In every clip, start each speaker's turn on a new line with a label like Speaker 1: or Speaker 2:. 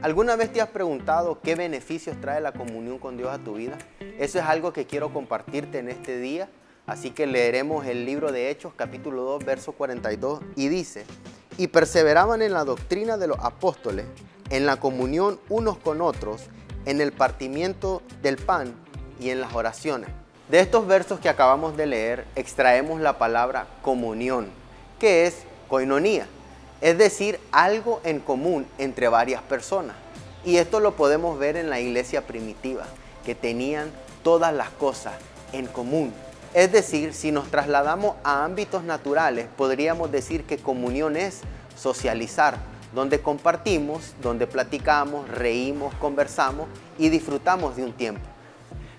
Speaker 1: ¿Alguna vez te has preguntado qué beneficios trae la comunión con Dios a tu vida? Eso es algo que quiero compartirte en este día. Así que leeremos el libro de Hechos capítulo 2 verso 42 y dice, y perseveraban en la doctrina de los apóstoles, en la comunión unos con otros, en el partimiento del pan y en las oraciones. De estos versos que acabamos de leer extraemos la palabra comunión, que es koinonía es decir, algo en común entre varias personas. Y esto lo podemos ver en la iglesia primitiva, que tenían todas las cosas en común. Es decir, si nos trasladamos a ámbitos naturales, podríamos decir que comunión es socializar, donde compartimos, donde platicamos, reímos, conversamos y disfrutamos de un tiempo.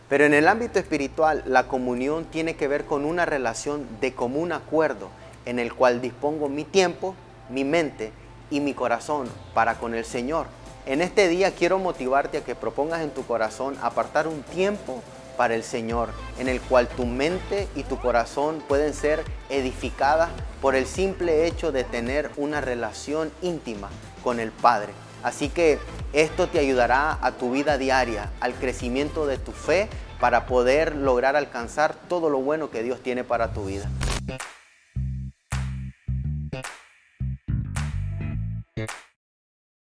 Speaker 1: Pero en el ámbito espiritual, la comunión tiene que ver con una relación de común acuerdo en el cual dispongo mi tiempo, mi mente y mi corazón para con el Señor. En este día quiero motivarte a que propongas en tu corazón apartar un tiempo para el Señor, en el cual tu mente y tu corazón pueden ser edificadas por el simple hecho de tener una relación íntima con el Padre. Así que esto te ayudará a tu vida diaria, al crecimiento de tu fe, para poder lograr alcanzar todo lo bueno que Dios tiene para tu vida. Yeah.